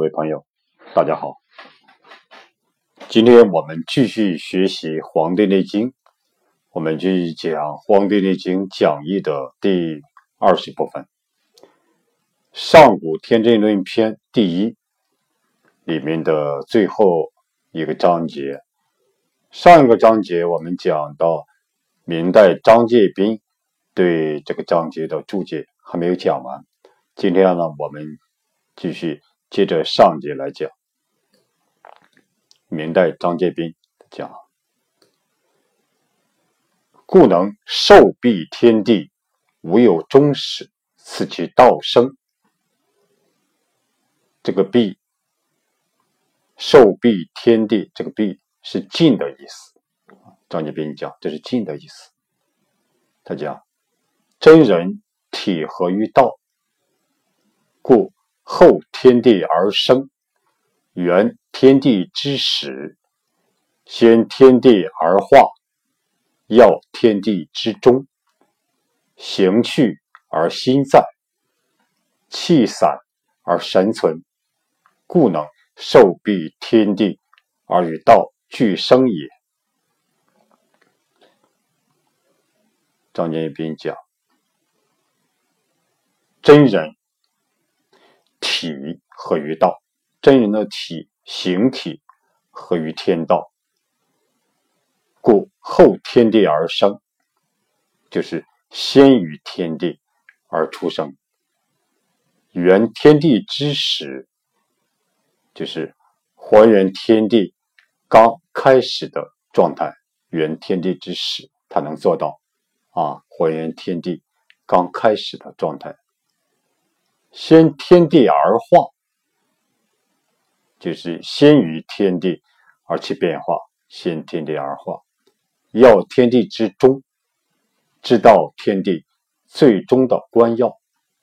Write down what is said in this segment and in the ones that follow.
各位朋友，大家好。今天我们继续学习《黄帝内经》，我们继续讲《黄帝内经讲义》的第二十部分，《上古天真论篇》第一里面的最后一个章节。上一个章节我们讲到明代张介宾对这个章节的注解还没有讲完，今天呢，我们继续。接着上节来讲，明代张介宾讲：“故能受蔽天地，无有终始，此其道生。”这个“蔽”受蔽天地，这个“蔽”是静的意思。张介宾讲，这是静的意思。他讲：“真人体合于道，故。”后天地而生，原天地之始；先天地而化，要天地之中。行去而心在，气散而神存，故能受蔽天地而与道俱生也。张建斌讲，真人。体合于道，真人的体形体合于天道，故后天地而生，就是先于天地而出生。原天地之始，就是还原天地刚开始的状态。原天地之始，他能做到啊，还原天地刚开始的状态。先天地而化，就是先于天地而去变化。先天地而化，要天地之中，知道天地最终的关要。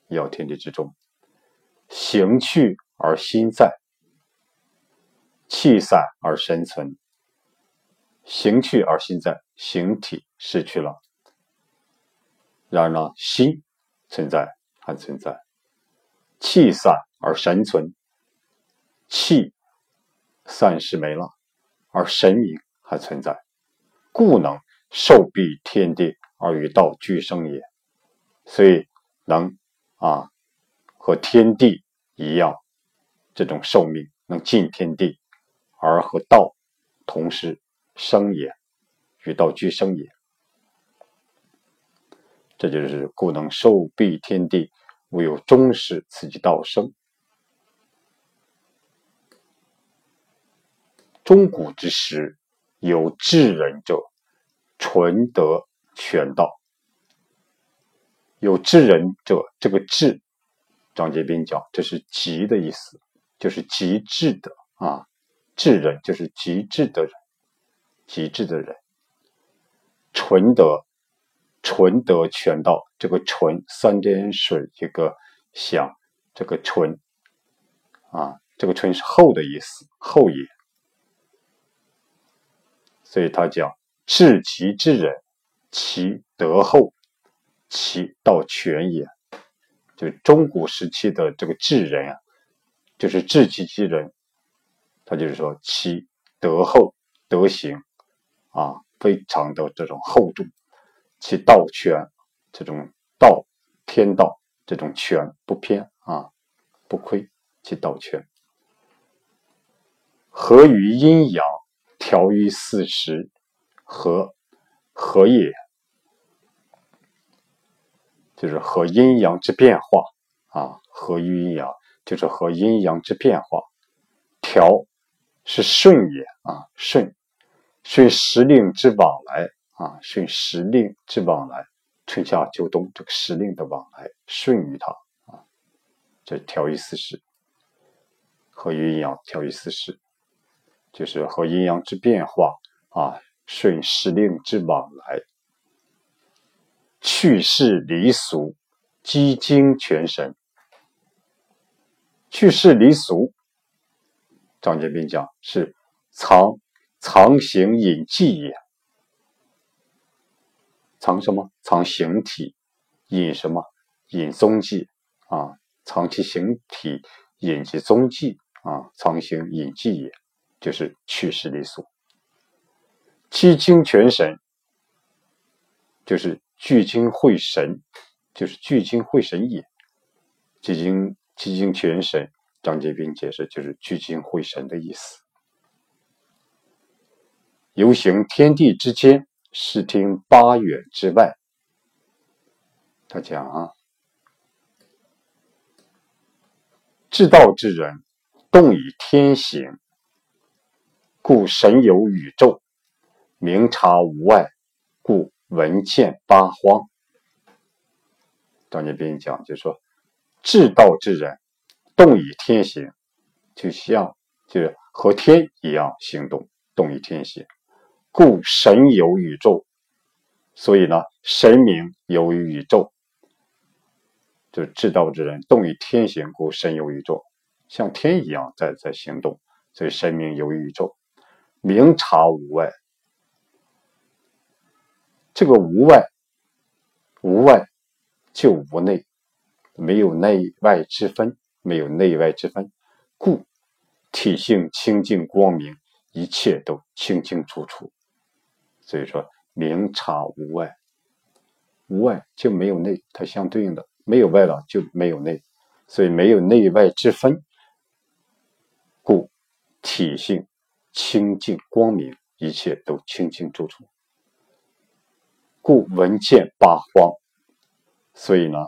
要天地之中，行去而心在，气散而神存。行去而心在，形体失去了，然而呢，心存在还存在。气散而神存，气散失没了，而神明还存在，故能受蔽天地而与道俱生也。所以能啊和天地一样，这种寿命能尽天地而和道同时生也，与道俱生也。这就是故能受蔽天地。唯有终始，此即道生。中古之时，有智人者，纯德全道。有智人者，这个智，张杰斌讲，这是极的意思，就是极致的啊。智人就是极致的人，极致的人，纯德。纯德全道，这个纯三点水一个响，这个纯啊，这个纯是厚的意思，厚也。所以他讲至极之人，其德厚，其道全也。就中古时期的这个智人啊，就是至极之人，他就是说其德厚，德行啊，非常的这种厚重。其道全，这种道天道这种全不偏啊，不亏，其道全。合于阴阳，调于四时，和合也，就是和阴阳之变化啊，合于阴阳，就是和阴阳之变化。调是顺也啊，顺顺时令之往来。啊，顺时令之往来，春夏秋冬这个时令的往来顺于它啊，这调于四时，和阴阳调于四时，就是和阴阳之变化啊，顺时令之往来，去世离俗，积精全神，去世离俗，张建斌讲是藏藏形隐迹也。藏什么？藏形体，隐什么？隐踪迹啊！藏其形体，隐其踪迹啊！藏形隐迹也，就是去世离俗。积精全神，就是聚精会神，就是聚精会神也。积精积精全神，张杰斌解释就是聚精会神的意思。游行天地之间，视听八远之外。他讲啊，至道之人，动以天行，故神游宇宙。明察无外，故闻见八荒。张建斌讲，就说至道之人，动以天行，就像就是和天一样行动，动以天行，故神游宇宙。所以呢，神明游于宇宙，就是至道之人，动于天行，故神游宇宙，像天一样在在行动，所以神明游于宇宙，明察无外。这个无外，无外就无内，没有内外之分，没有内外之分，故体性清净光明，一切都清清楚楚。所以说，明察无外，无外就没有内，它相对应的没有外了就没有内，所以没有内外之分，故体性清净光明，一切都清清楚楚。故闻见八荒，所以呢，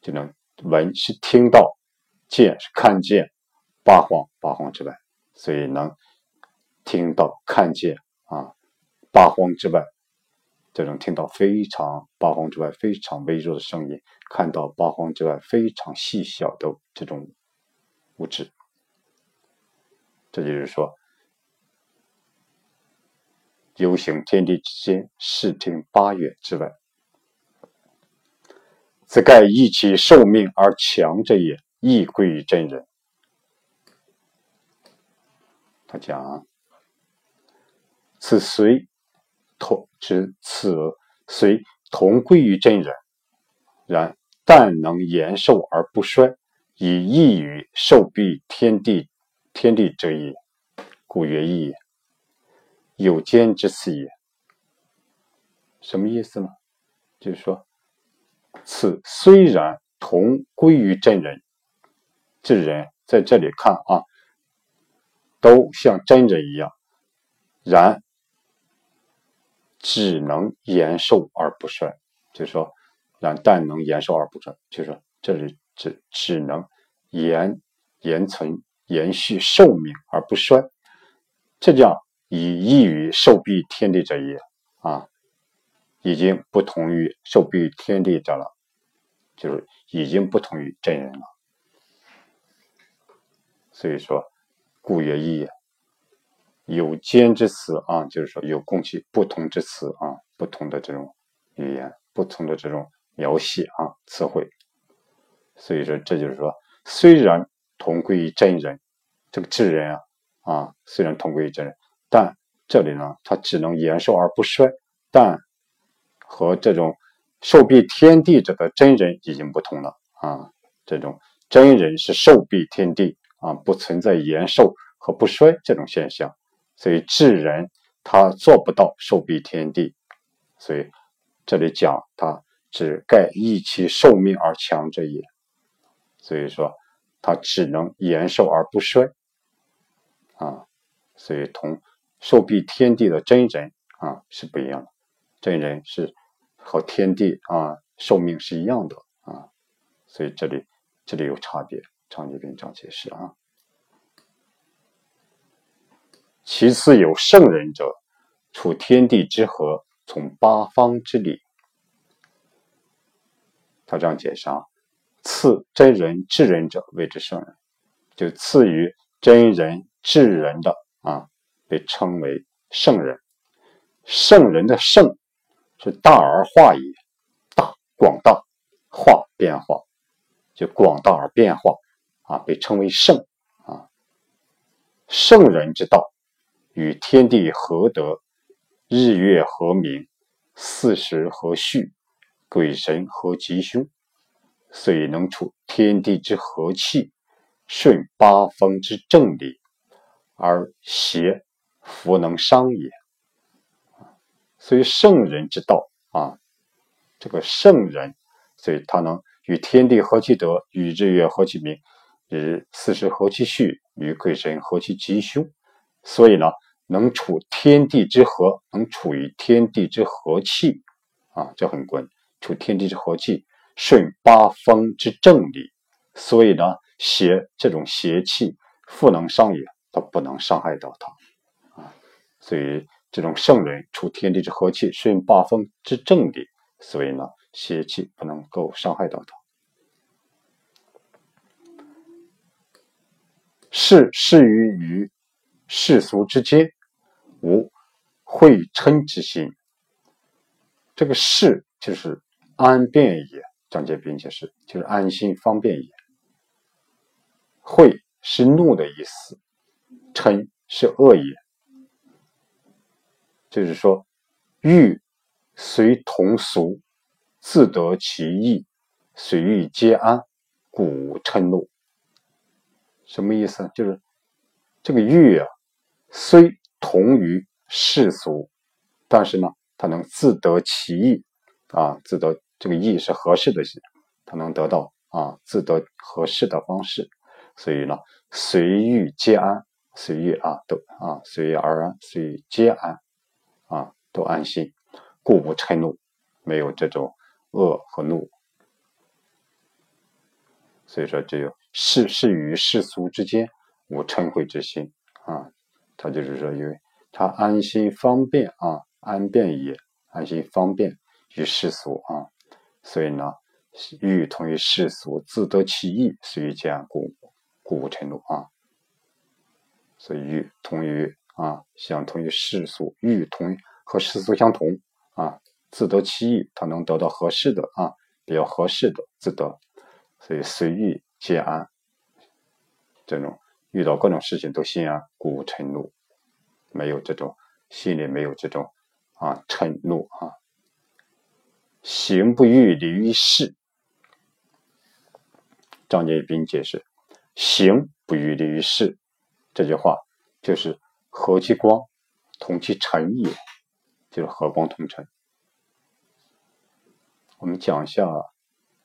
就能闻是听到，见是看见，八荒八荒之外，所以能听到看见啊，八荒之外，这种听到非常八荒之外非常微弱的声音，看到八荒之外非常细小的这种物质，这就是说。游行天地之间，视听八远之外，此盖益其寿命而强者也，亦归于真人。他讲：此虽同之，此虽同归于真人，然但能延寿而不衰，以益于寿必天地天地者也，故曰益也。有间之词也，什么意思呢？就是说，此虽然同归于真人，这人在这里看啊，都像真人一样，然只能延寿而不衰。就是说，然但能延寿而不衰，就是说，这里只只能延延存、延续寿命而不衰，这叫。以异于受必天地者也啊，已经不同于受必天地者了，就是已经不同于真人了。所以说，故曰异也。有间之词啊，就是说有共其不同之词啊，不同的这种语言，不同的这种描写啊，词汇。所以说，这就是说，虽然同归于真人，这个智人啊啊，虽然同归于真人。但这里呢，他只能延寿而不衰，但和这种寿必天地者的真人已经不同了啊！这种真人是寿必天地啊，不存在延寿和不衰这种现象，所以智人他做不到寿比天地，所以这里讲他只盖益其寿命而强者也，所以说他只能延寿而不衰啊，所以同。寿比天地的真人啊是不一样的，真人是和天地啊寿命是一样的啊，所以这里这里有差别。长节篇章解释啊。其次有圣人者，处天地之和，从八方之理。他这样解释啊，次真人智人者谓之圣人，就次于真人智人的啊。被称为圣人，圣人的圣是大而化也，大广大化变化，就广大而变化啊，被称为圣啊。圣人之道，与天地合德，日月合明，四时和序，鬼神和吉凶，遂能处天地之和气，顺八风之正理，而邪弗能伤也。所以圣人之道啊，这个圣人，所以他能与天地合其德，与日月合其明，与四时合其序，与鬼神合其吉凶。所以呢，能处天地之和，能处于天地之和气啊，这很关键处天地之和气，顺八风之正理。所以呢，邪这种邪气复能伤也，它不能伤害到他啊。所以这种圣人处天地之和气，顺八风之正理，所以呢，邪气不能够伤害到他。是适于于世俗之间，无会嗔之心。这个事就是安便也，张杰斌解释就是安心方便也。会是怒的意思，嗔是恶也。就是说，欲随同俗，自得其意，随欲皆安，故无嗔怒。什么意思？就是这个欲啊，虽同于世俗，但是呢，他能自得其意啊，自得这个意是合适的，他能得到啊，自得合适的方式。所以呢，随遇皆安，随遇啊都啊随遇而安，随遇皆安啊都安心，故不嗔怒，没有这种恶和怒。所以说，只有世事与世俗之间无嗔恚之心啊。他就是说，因为他安心方便啊，安便也，安心方便于世俗啊。所以呢，欲同于世俗，自得其意，随遇皆安，故。故无嗔怒啊，所以欲同于啊，相同于世俗，欲同和世俗相同啊，自得其意，他能得到合适的啊，比较合适的自得，所以随遇皆安。这种遇到各种事情都心安，故无嗔怒，没有这种心里没有这种啊嗔怒啊。行不欲离于世，张建斌解释。行不欲离于世，这句话就是和其光，同其尘也，就是和光同尘。我们讲一下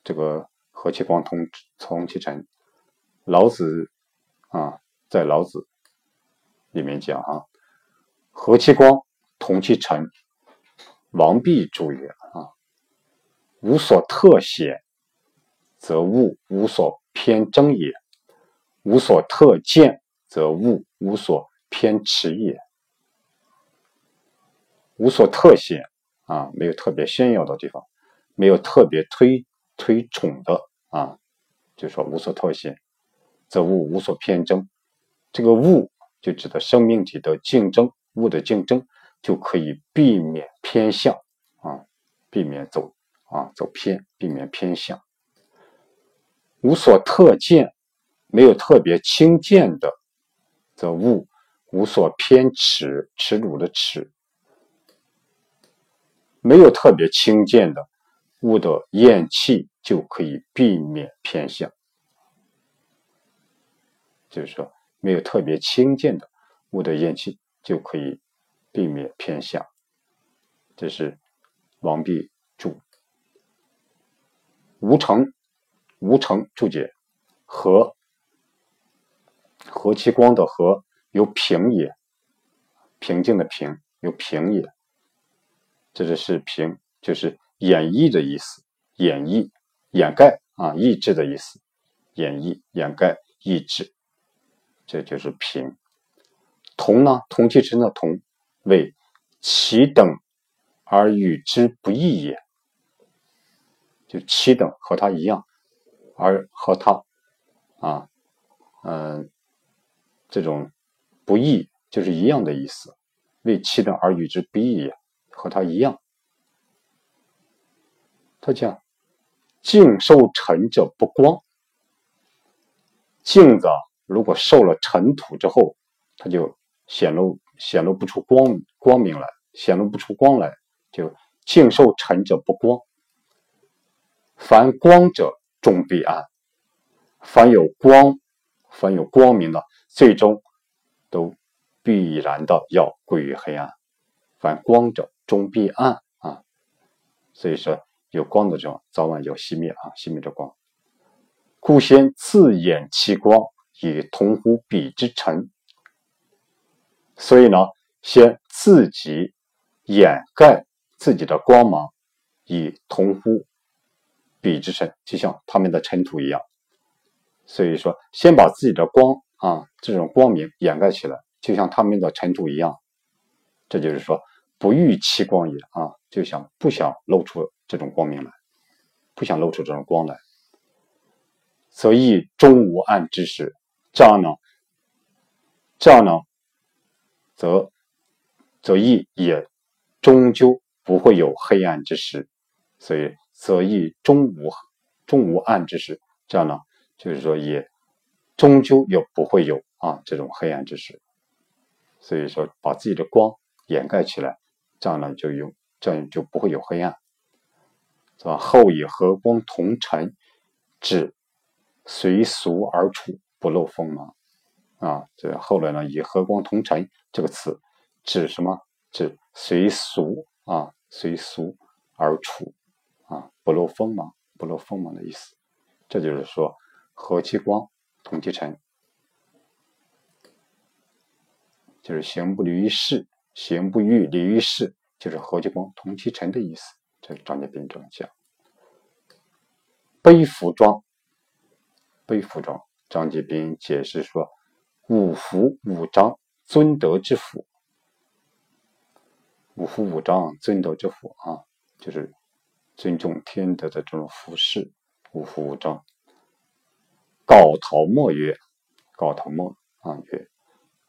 这个和其光同同其尘。老子啊，在老子里面讲啊，和其光，同其尘，王弼注也啊，无所特显，则物无所偏争也。无所特见，则物无所偏持也。无所特显啊，没有特别炫耀的地方，没有特别推推崇的啊，就说无所特显，则物无所偏争。这个物就指的生命体的竞争，物的竞争就可以避免偏向啊，避免走啊走偏，避免偏向。无所特见。没有特别轻贱的，则物无所偏耻，耻辱的耻；没有特别轻贱的物的厌弃，就可以避免偏向。就是说，没有特别轻贱的物的厌弃，就可以避免偏向。这是王弼注。吴成，吴成注解和。和其光的和有平也，平静的平有平也，这就是平，就是掩绎的意思，掩绎、掩盖啊，抑制的意思，掩绎、掩盖、抑制，这就是平。同呢，同其尘的同，为其等而与之不异也，就其等和他一样，而和他啊，嗯。这种不义就是一样的意思，为其等而与之不义也，和他一样。他讲镜受尘者不光，镜子如果受了尘土之后，它就显露显露不出光光明来，显露不出光来，就净受尘者不光。凡光者终必暗，凡有光。凡有光明的，最终都必然的要归于黑暗。凡光者，终必暗啊。所以说，有光的时候，早晚要熄灭啊，熄灭这光。故先自掩其光，以同乎彼之尘。所以呢，先自己掩盖自己的光芒，以同乎彼之尘，就像他们的尘土一样。所以说，先把自己的光啊，这种光明掩盖起来，就像他们的尘土一样。这就是说，不欲其光也啊，就想不想露出这种光明来，不想露出这种光来，所以终无暗之时。这样呢，这样呢，则则亦也终究不会有黑暗之时。所以，则亦终无终无暗之时。这样呢？就是说，也终究也不会有啊这种黑暗之时，所以说把自己的光掩盖起来，这样呢就有这样就不会有黑暗，是吧？后以和光同尘，指随俗而处，不露锋芒啊。这后来呢，以和光同尘这个词指什么？指随俗啊，随俗而处啊，不露锋芒，不露锋芒的意思。这就是说。和其光，同其尘，就是行不离于世，行不欲离于世，就是和其光，同其尘的意思。这张节斌这样讲。背服装，背服装，张继斌解释说：五福五章，尊德之福。五福五章，尊德之福啊，就是尊重天德的这种服饰。五福五章。高陶墨曰：“高陶墨啊，曰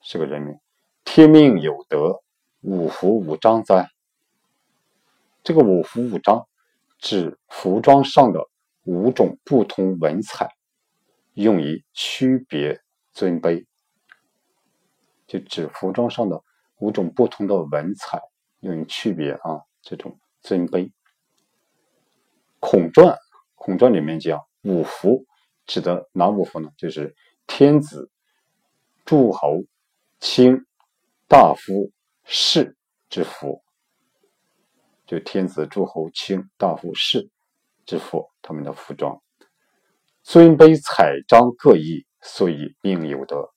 是个人名。天命有德，五福五章哉？这个五福五章指服装上的五种不同文采，用于区别尊卑。就指服装上的五种不同的文采，用于区别啊这种尊卑。孔传，孔传里面讲五服。”指的哪五服呢？就是天子、诸侯、卿、大夫、士之服，就天子、诸侯、卿、大夫、士之服，他们的服装，尊卑彩章各异，所以命有德。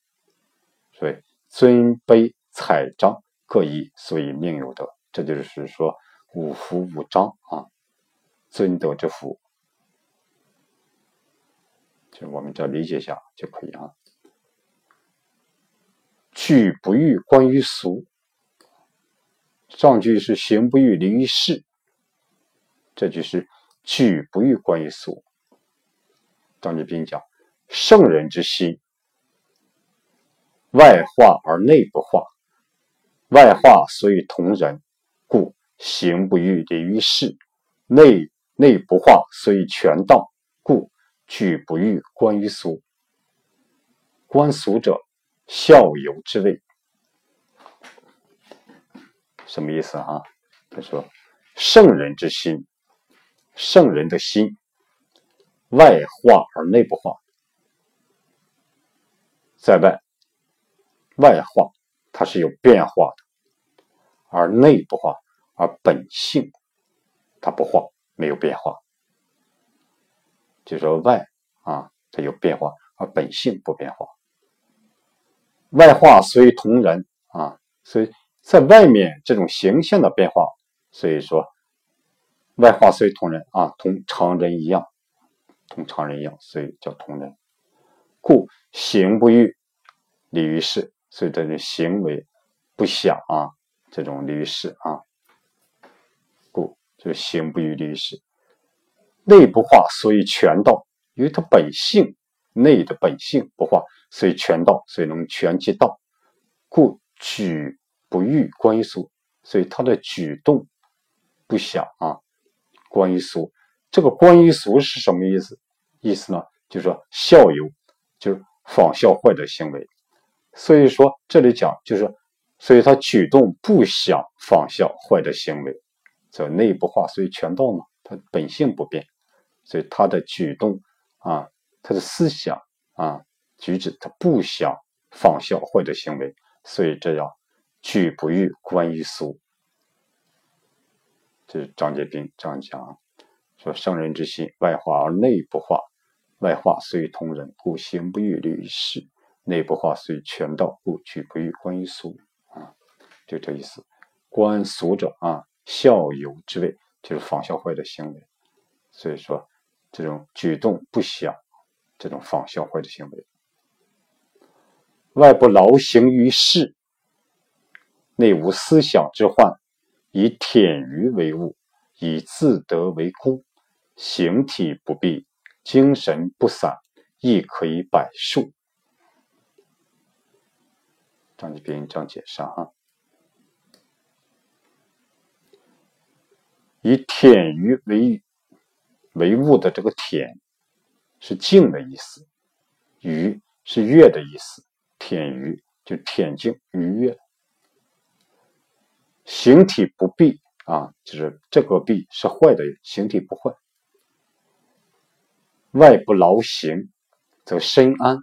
所以尊卑彩章各异，所以命有德。这就是说五福五章啊，尊德之福。就我们这理解一下就可以啊。去不欲观于俗，上句是行不欲离于世，这句是去不欲观于俗。张继斌讲，圣人之心，外化而内不化，外化所以同人，故行不欲离于世；内内不化，所以全道，故。举不欲观于俗，观俗者，效尤之谓。什么意思啊？他说：圣人之心，圣人的心，外化而内不化，在外外化，它是有变化的；而内不化，而本性它不化，没有变化。就说外啊，它有变化，而本性不变化。外化虽同人啊，所以在外面这种形象的变化，所以说外化虽同人啊，同常人一样，同常人一样，所以叫同人。故行不欲离于世，所以这种行为不想啊，这种离于世啊，故就行不欲离于世。内不化，所以全道。因为他本性内的本性不化，所以全道，所以能全其道。故举不欲观于俗，所以他的举动不想啊。观于俗，这个观于俗是什么意思？意思呢，就是说效尤，就是仿效坏的行为。所以说这里讲就是，所以他举动不想仿效坏的行为，这内部化，所以全道嘛，他本性不变。所以他的举动啊，他的思想啊，举止，他不想仿效坏的行为，所以这样举不欲观于俗。这是张杰斌这样讲，说圣人之心外化而内不化，外化虽同人，故行不欲立于世；内不化虽全道，故举不欲观于俗。啊，就这意思。观俗者啊，效尤之谓，就是仿效坏的行为。所以说，这种举动不想，这种仿效坏的行为。外不劳形于世，内无思想之患。以舔鱼为物，以自得为功，形体不避，精神不散，亦可以百数。张继斌这样解释哈。以舔鱼为为物的这个舔，是静的意思；鱼是悦的意思。舔鱼就舔静愉悦。形体不弊啊，就是这个弊是坏的，形体不坏。外不劳形，则身安。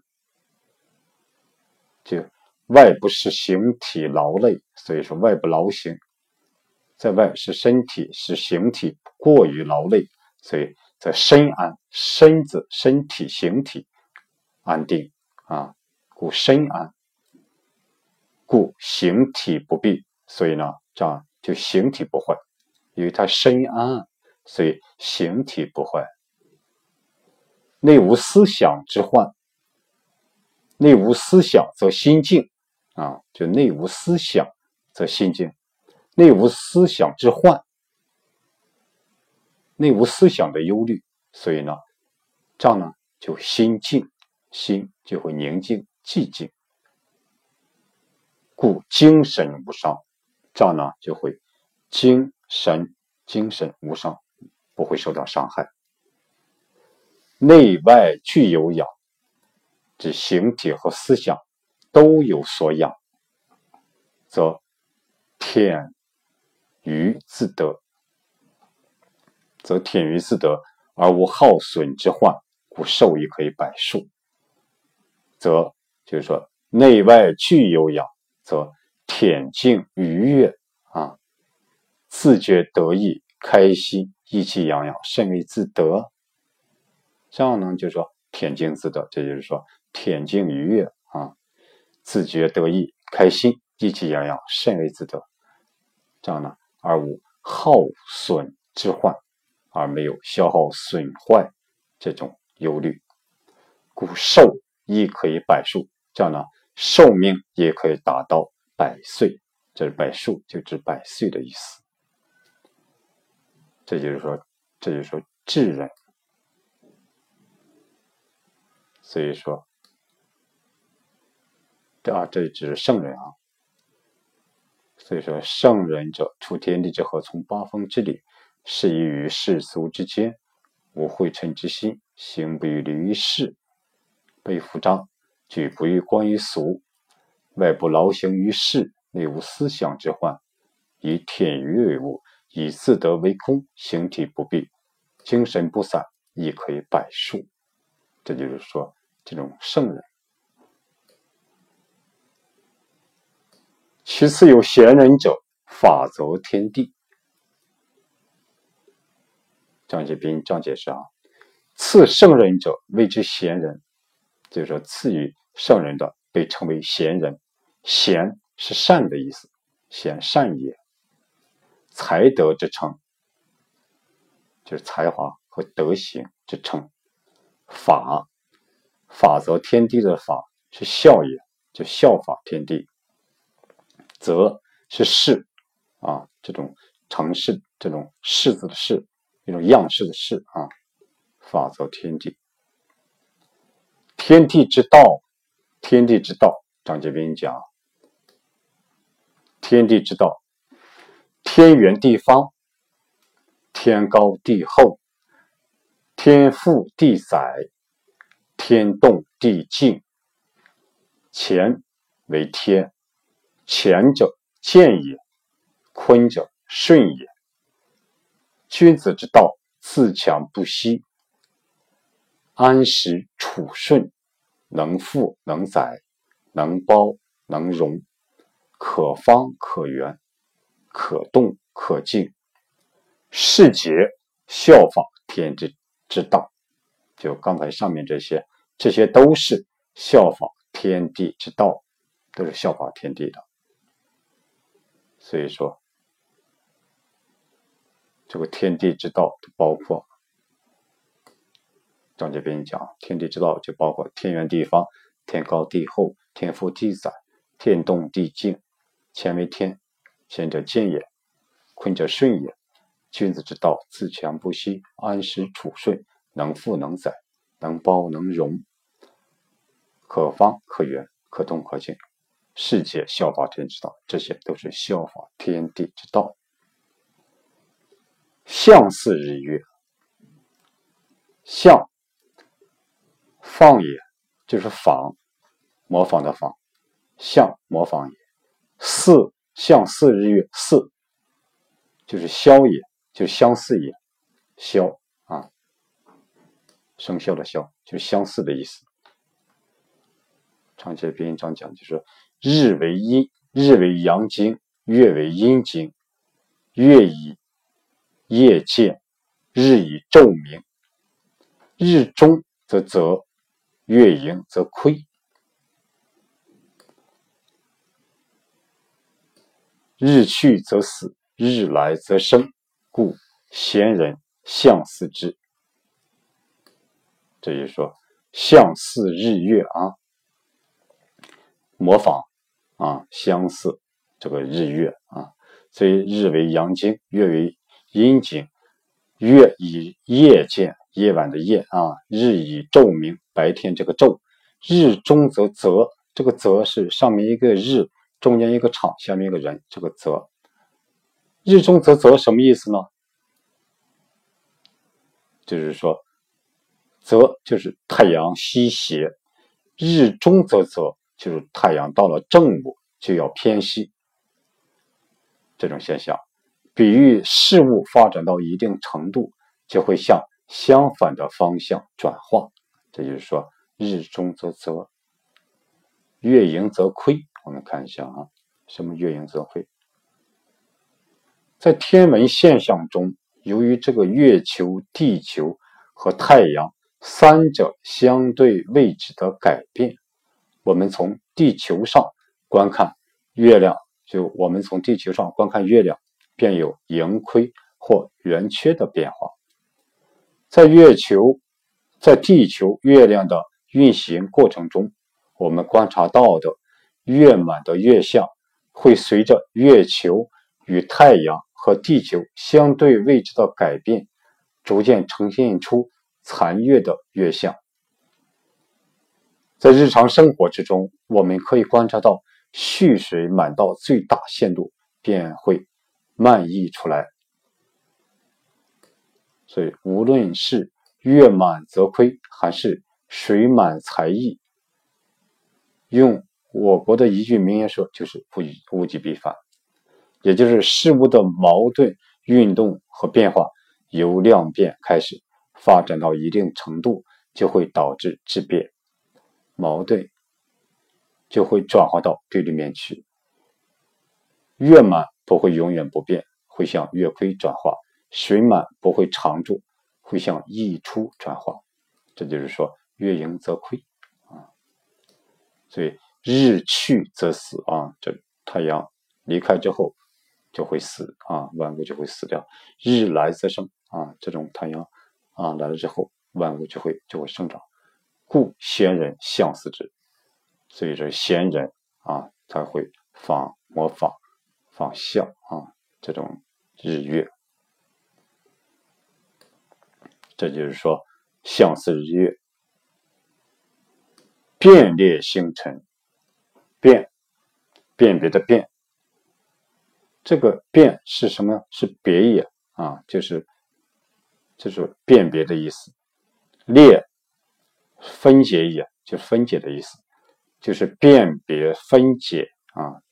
就外不是形体劳累，所以说外不劳形，在外是身体是形体过于劳累，所以在身安，身子身体形体安定啊，故身安，故形体不弊，所以呢。这样就形体不坏，因为他身安，所以形体不坏。内无思想之患，内无思想则心静啊，就内无思想则心静，内无思想之患，内无思想的忧虑，所以呢，这样呢就心静，心就会宁静寂静，故精神无伤。这样呢，就会精神精神无伤，不会受到伤害。内外俱有养，指形体和思想都有所养，则天于自得，则天于自得而无耗损之患，故寿亦可以百数。则就是说，内外俱有养，则。恬静愉悦啊，自觉得意开心，意气洋洋，甚为自得。这样呢，就是说恬静自得，这就是说恬静愉悦啊，自觉得意开心，意气洋洋，甚为自得。这样呢，而无耗损之患，而没有消耗损坏这种忧虑，故寿亦可以百数。这样呢，寿命也可以达到。百岁，这是百数，就指百岁的意思。这就是说，这就是说智人。所以说，这啊，这只是圣人啊。所以说，圣人者，出天地之和，从八方之理，适宜于世俗之间，无秽尘之心，行不于离于世，背服章，举不于观于俗。外不劳形于世，内无思想之患，以天娱为物，以自得为功，形体不避，精神不散，亦可以百数。这就是说，这种圣人。其次有贤人者，法则天地。张杰斌张解释啊，次圣人者谓之贤人，就是说次于圣人的被称为贤人。贤是善的意思，贤善也。才德之称，就是才华和德行之称。法，法则天地的法是效也，就效法天地。则是事啊，这种成事，这种式子的式，一种样式的式啊。法则天地，天地之道，天地之道，张杰斌讲。天地之道，天圆地方，天高地厚，天覆地载，天动地静。乾为天，乾者见也，坤者顺也。君子之道，自强不息，安时处顺，能富能载，能包能容，可方可圆，可动可静，世节效仿天地之道。就刚才上面这些，这些都是效仿天地之道，都是效仿天地的。所以说，这个天地之道包括。张杰斌讲，天地之道就包括天圆地方、天高地厚、天覆地载、天动地静。乾为天，乾者见也，坤者顺也。君子之道，自强不息，安时处顺，能富能载，能包能容，可方可圆，可动可静。世界效法天之道，这些都是效法天地之道。象似日月，象。放也，就是仿，模仿的仿，像模仿也。似像似日月，似就是消也，就相似也，消，生肖的肖，就是相似的意思。长节编章讲就是日为阴，日为阳经，月为阴经，月以夜见，日以昼明，日中则泽。月盈则亏，日去则死，日来则生，故贤人相似之。这就是说，相似日月啊，模仿啊，相似这个日月啊，所以日为阳经，月为阴经，月以夜见。夜晚的夜啊，日以昼明，白天这个昼，日中则则，这个则是上面一个日，中间一个场，下面一个人，这个则。日中则则什么意思呢？就是说，则就是太阳西斜，日中则则就是太阳到了正午就要偏西，这种现象，比喻事物发展到一定程度就会向。相反的方向转化，这就是说，日中则则，月盈则亏。我们看一下啊，什么月盈则亏？在天文现象中，由于这个月球、地球和太阳三者相对位置的改变，我们从地球上观看月亮，就我们从地球上观看月亮，便有盈亏或圆缺的变化。在月球、在地球、月亮的运行过程中，我们观察到的月满的月相，会随着月球与太阳和地球相对位置的改变，逐渐呈现出残月的月相。在日常生活之中，我们可以观察到，蓄水满到最大限度，便会漫溢出来。所以，无论是月满则亏，还是水满才溢，用我国的一句名言说，就是物物极必反，也就是事物的矛盾运动和变化由量变开始，发展到一定程度，就会导致质变，矛盾就会转化到对立面去。月满不会永远不变，会向月亏转化。水满不会常住，会向溢出转化，这就是说月盈则亏啊。所以日去则死啊，这太阳离开之后就会死啊，万物就会死掉。日来则生啊，这种太阳啊来了之后，万物就会就会生长。故贤人相似之，所以说贤人啊他会仿模仿仿效啊这种日月。这就是说，相似日月，辨列星辰，辨，辨别的辨，这个辨是什么？是别也啊，就是就是辨别的意思。列，分解也，就分解的意思，就是辨别分解啊，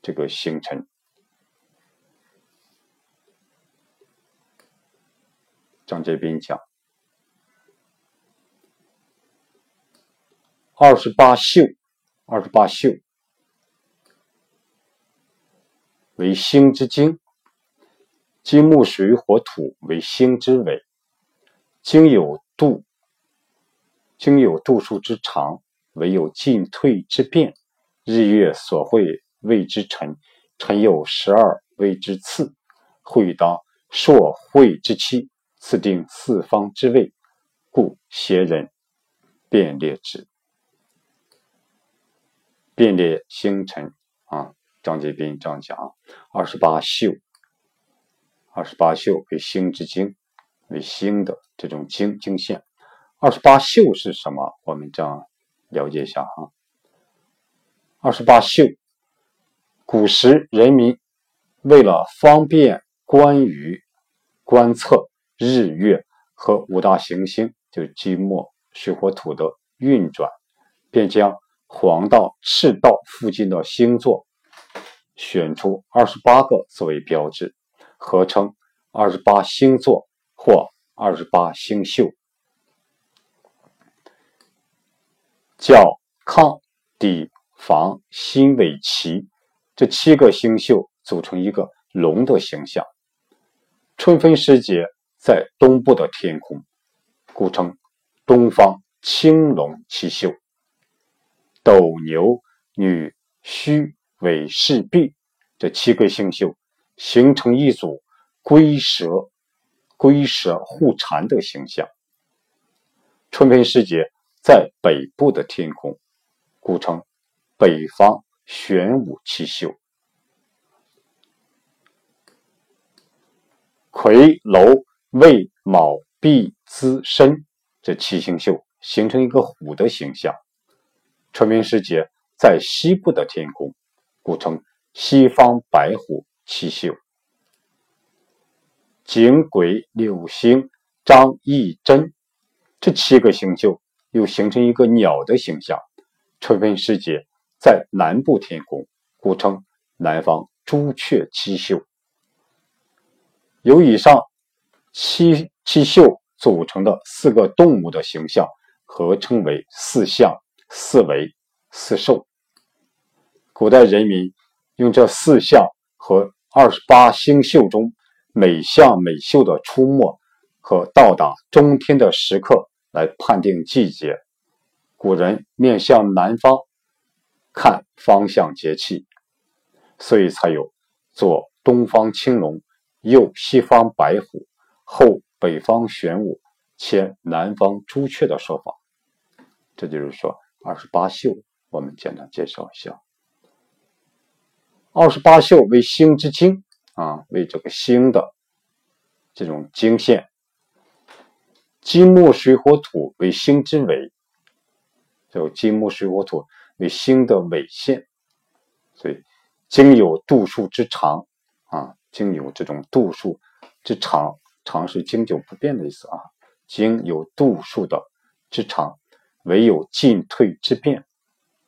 这个星辰。张杰斌讲。二十八宿，二十八宿为星之经，金木水火土为星之尾，经有度，经有度数之长，唯有进退之变。日月所会谓之辰，辰有十二谓之次，会当朔会之期，次定四方之位，故贤人便列之。便列星辰啊，张节斌这样讲：二十八宿，二十八宿为星之经，为星的这种经经线。二十八宿是什么？我们这样了解一下哈。二十八宿，古时人民为了方便关于观测日月和五大行星，就是金木水火土的运转，便将黄道、赤道附近的星座选出二十八个作为标志，合称二十八星座或二十八星宿，叫亢底。房辛尾齐这七个星宿组成一个龙的形象。春分时节在东部的天空，故称东方青龙七宿。斗牛女虚尾氏璧这七个星宿形成一组龟蛇龟蛇互缠的形象。春分时节在北部的天空，故称。北方玄武七宿，魁楼未卯毕资申这七星宿形成一个虎的形象。春分时节在西部的天空，故称西方白虎七宿。景癸六星张翼真这七个星宿又形成一个鸟的形象。春分时节。在南部天空，故称南方朱雀七宿。由以上七七宿组成的四个动物的形象，合称为四象、四维、四兽。古代人民用这四象和二十八星宿中每象每宿的出没和到达中天的时刻来判定季节。古人面向南方。看方向节气，所以才有左东方青龙，右西方白虎，后北方玄武，前南方朱雀的说法。这就是说，二十八宿，我们简单介绍一下。二十八宿为星之经啊，为这个星的这种经线。金木水火土为星之尾，就金木水火土。为星的尾线，所以经有度数之长啊，经有这种度数之长，长是经久不变的意思啊。经有度数的之长，唯有进退之变，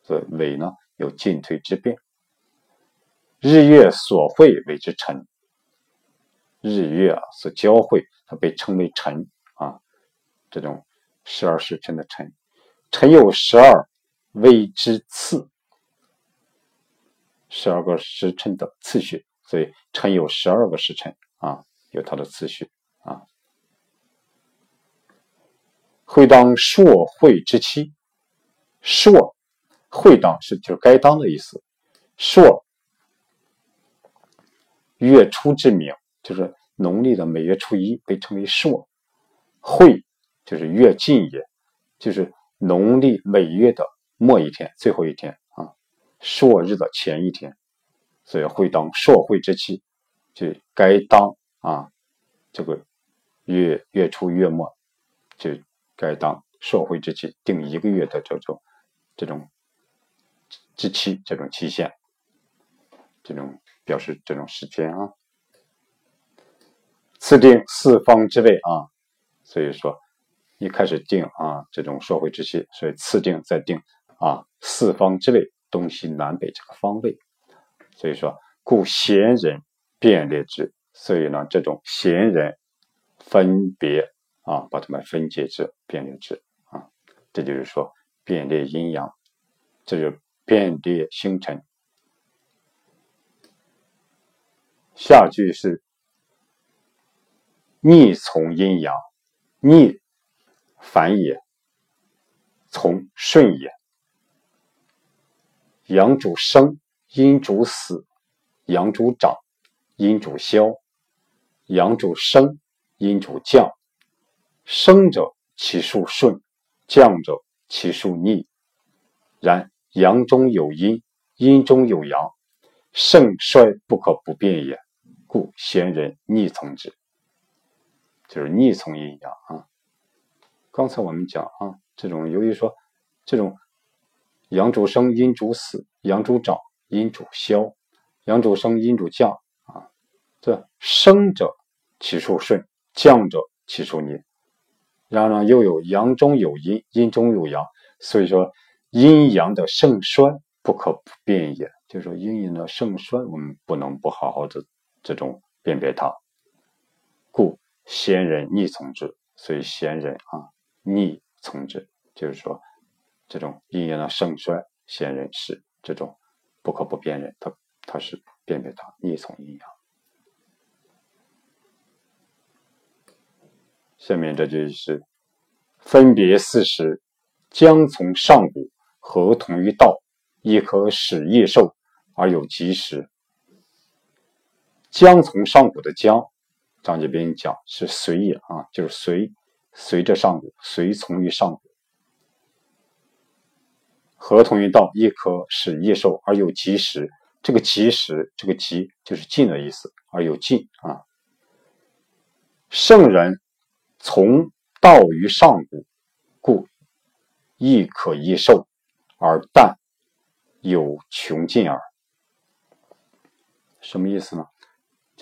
所以尾呢有进退之变。日月所会为之辰，日月啊所交汇，它被称为辰啊，这种十二时辰的辰，辰有十二。谓之次，十二个时辰的次序，所以辰有十二个时辰啊，有它的次序啊。会当朔会之期，朔会当是就是该当的意思，朔月初之名，就是农历的每月初一被称为朔，会就是月尽也，就是农历每月的。末一天，最后一天啊，朔日的前一天，所以会当朔会之期，就该当啊，这个月月初月末，就该当朔会之期，定一个月的这种这种之期，这种期限，这种表示这种时间啊。次定四方之位啊，所以说一开始定啊这种社会之期，所以次定再定。啊，四方之位，东西南北这个方位，所以说，故贤人便列之。所以呢，这种贤人分别啊，把他们分解之，便列之啊，这就是说，变裂阴阳，这就变裂星辰。下句是逆从阴阳，逆反也，从顺也。阳主生，阴主死；阳主长，阴主消；阳主升，阴主降。生者其数顺，降者其数逆。然阳中有阴，阴中有阳，盛衰不可不变也。故贤人逆从之，就是逆从阴阳啊。刚才我们讲啊，这种由于说这种阳主生，阴主死；阳主长，阴主消；阳主升，阴主降啊。这生者其数顺，降者其数逆。然后又有阳中有阴，阴中有阳，所以说阴阳的盛衰不可不变也。就是说阴阳的盛衰，我们不能不好好的这种辨别它。故先人逆从之，所以先人啊逆从之，就是说这种阴阳的盛衰，先人是这种不可不辨认，他他是辨别它逆从阴阳。下面这句是分别四时，将从上古，合同于道，亦可使益寿而有吉时。将从上古的将，张节斌讲是随也啊，就是随随着上古，随从于上古，合同于道，亦可使业寿而有吉时。这个吉时，这个吉就是近的意思，而有近啊，圣人。从道于上古，故亦可益寿，而但有穷尽耳。什么意思呢？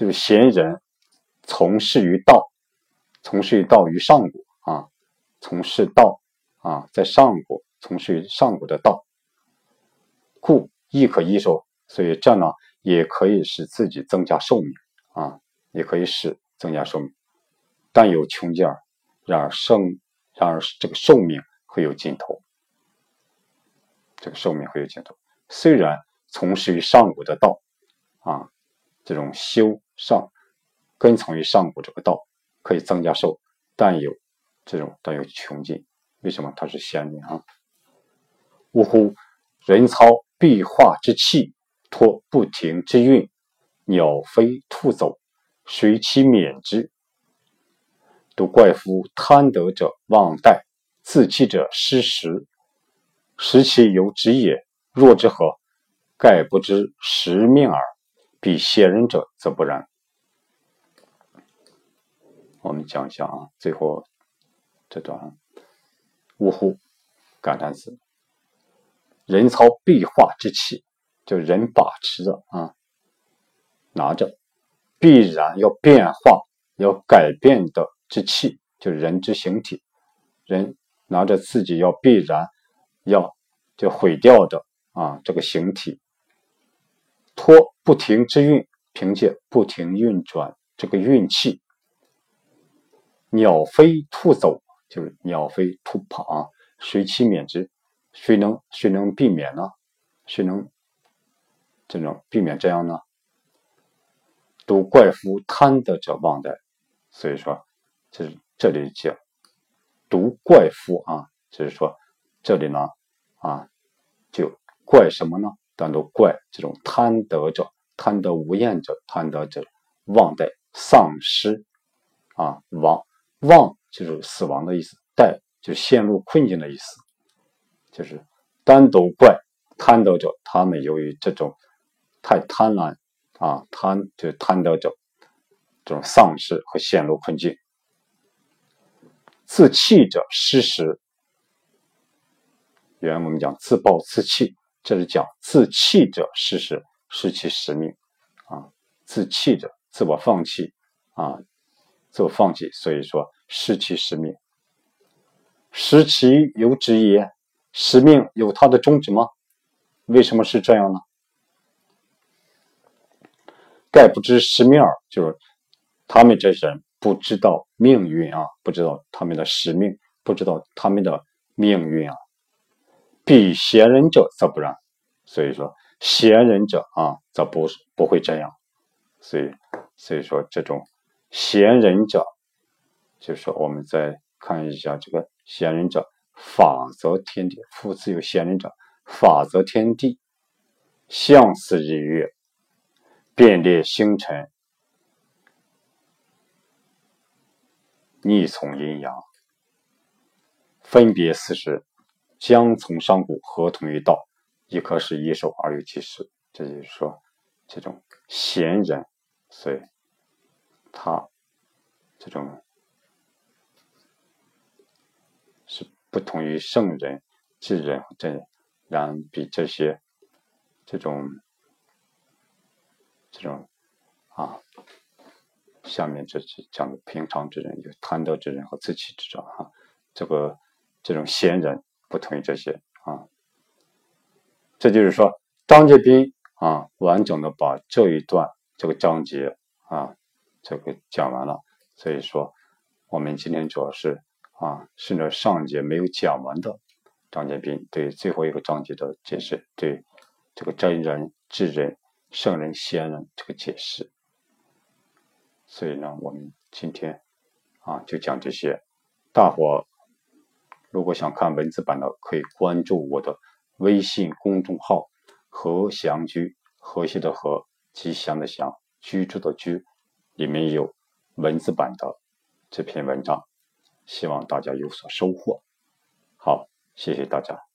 就是贤人从事于道，从事于道于上古啊，从事道啊，在上古从事于上古的道，故亦可益寿。所以这呢，也可以使自己增加寿命啊，也可以使增加寿命。但有穷尽儿，然而生，然而这个寿命会有尽头。这个寿命会有尽头。虽然从事于上古的道，啊，这种修上，跟从于上古这个道，可以增加寿，但有这种但有穷尽。为什么他是仙人啊？呜呼！人操必化之气，托不停之运，鸟飞兔走，谁其免之？都怪夫贪得者忘带，自弃者失时。时其由之也，若之何？盖不知时命耳。比贤人者则不然。我们讲一下啊，最后这段呜呼感叹词：人操必化之气，就人把持着啊，拿着，必然要变化、要改变的。之气就人之形体，人拿着自己要必然要就毁掉的啊这个形体，托不停之运，凭借不停运转这个运气，鸟飞兔走，就是鸟飞兔跑啊，谁其免之？谁能谁能避免呢？谁能这种避免这样呢？都怪夫贪得者忘怠，所以说。这这里讲独怪夫啊，就是说这里呢啊，就怪什么呢？单独怪这种贪得者、贪得无厌者、贪得者忘怠、丧失啊，亡忘就是死亡的意思，待就陷入困境的意思，就是单独怪贪得者，他们由于这种太贪婪啊，贪就贪得者这种丧失和陷入困境。自弃者失时，原文我们讲自暴自弃，这是讲自弃者失时，失其使命啊。自弃者自我放弃啊，自我放弃，所以说失其使命。失其有旨也，使命有它的终止吗？为什么是这样呢？盖不知使命耳，就是他们这些人。不知道命运啊，不知道他们的使命，不知道他们的命运啊。比贤人者则不然。所以说，贤人者啊，则不不会这样。所以，所以说这种贤人者，就是说我们再看一下这个贤人者，法则天地，夫子有贤人者，法则天地，相似日月，变列星辰，逆从阴阳，分别四时，将从上古，合同于道。一可是一手而有其事，这就是说，这种贤人，所以他这种是不同于圣人、智人这然比这些这种这种啊，下面这是讲的平常之人，有贪得之人和自欺之者哈，这个这种贤人不同于这些啊。这就是说，张介宾啊，完整的把这一段这个章节啊，这个讲完了。所以说，我们今天主要是啊，顺着上节没有讲完的张介宾对最后一个章节的解释，对这个真人、智人、圣人、仙人这个解释。所以呢，我们今天啊，就讲这些。大伙如果想看文字版的，可以关注我的。微信公众号“和祥居”，和谐的和，吉祥的祥，居住的居，里面有文字版的这篇文章，希望大家有所收获。好，谢谢大家。